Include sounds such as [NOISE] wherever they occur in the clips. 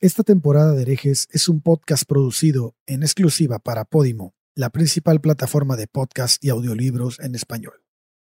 Esta temporada de herejes es un podcast producido en exclusiva para Podimo, la principal plataforma de podcast y audiolibros en español.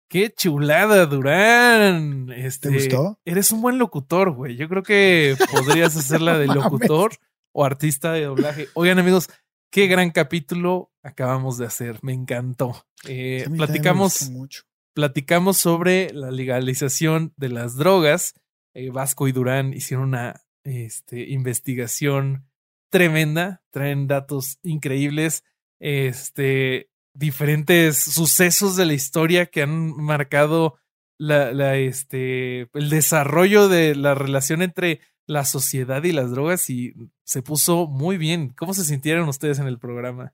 ¡Qué chulada, Durán! Este, ¿Te gustó? Eres un buen locutor, güey. Yo creo que podrías hacerla de [LAUGHS] locutor o artista de doblaje. Oigan, amigos, qué gran capítulo acabamos de hacer. Me encantó. Eh, me platicamos, mucho. platicamos sobre la legalización de las drogas. Eh, Vasco y Durán hicieron una este, investigación tremenda. Traen datos increíbles. Este, diferentes sucesos de la historia que han marcado la, este, el desarrollo de la relación entre la sociedad y las drogas y se puso muy bien. ¿Cómo se sintieron ustedes en el programa?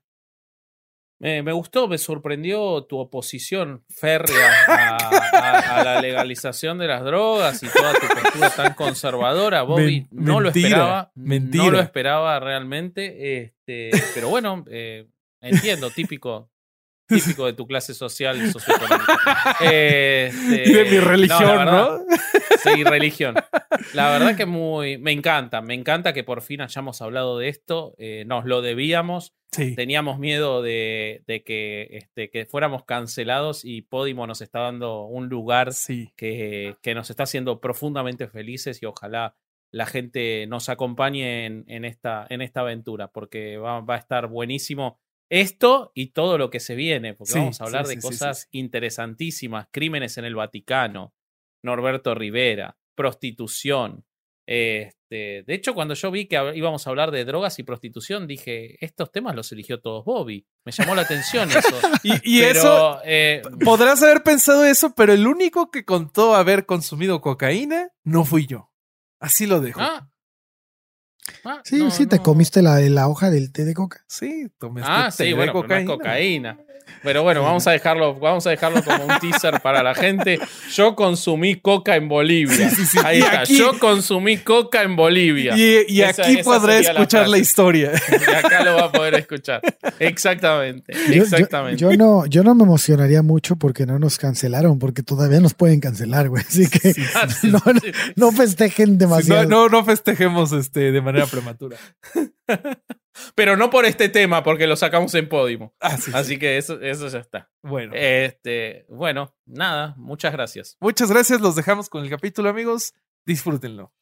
Me, me gustó, me sorprendió tu oposición férrea [LAUGHS] a, a- a la legalización de las drogas y toda tu postura tan conservadora. Bobby, no lo esperaba. mentira. No lo esperaba realmente. Este, pero bueno, eh, entiendo, típico. Típico de tu clase social y socioeconómica. Este, [LAUGHS] y de mi religión, la ¿no? Sí, religión. La verdad que muy. Me encanta, me encanta que por fin hayamos hablado de esto. eh, nos lo debíamos. Sí. Teníamos miedo de, de que, este, que fuéramos cancelados y Podimo nos está dando un lugar Sí. que, que nos está haciendo profundamente felices y ojalá la gente nos acompañe en, en esta, en esta aventura porque va, va a estar buenísimo esto y todo lo que se viene, porque Sí, vamos a hablar sí, de sí, cosas interesantísimas, crímenes en el Vaticano, Norberto Rivera, prostitución. Este, de hecho, cuando yo vi que íbamos a hablar de drogas y prostitución, dije, estos temas los eligió todos Bobby. Me llamó la atención [LAUGHS] eso. Y, y Pero, eso, eh, podrás haber pensado eso, pero el único que contó haber consumido cocaína no fui yo. Así lo dejo. ah, Ah, Sí, no, sí, te no. comiste la, la hoja del té de coca. Sí, tomé Ah, té sí, de bueno, pero no es cocaína. cocaína. Pero bueno, vamos a dejarlo, vamos a dejarlo como un teaser para la gente. Yo consumí coca en Bolivia. Sí, sí, sí. Ahí Y está. aquí- Yo consumí coca en Bolivia. Y, y Esa- aquí esa la escuchar la, historia. Y acá lo va a poder escuchar. Exactamente. Yo- yo- Exactamente. Yo, no, yo no me emocionaría mucho porque no nos cancelaron, porque todavía nos pueden cancelar, güey. Así que sí, [LAUGHS] no, no, sí. no festejen Sí, demasiado. no, no, no festejemos este, de manera prematura. [LAUGHS] Pero no por este tema, porque lo sacamos en Podimo. Ah, sí, sí. Así que eso, eso ya está. Bueno, Este, bueno, nada, muchas gracias. muchas gracias. Los dejamos con el capítulo, amigos. Disfrútenlo.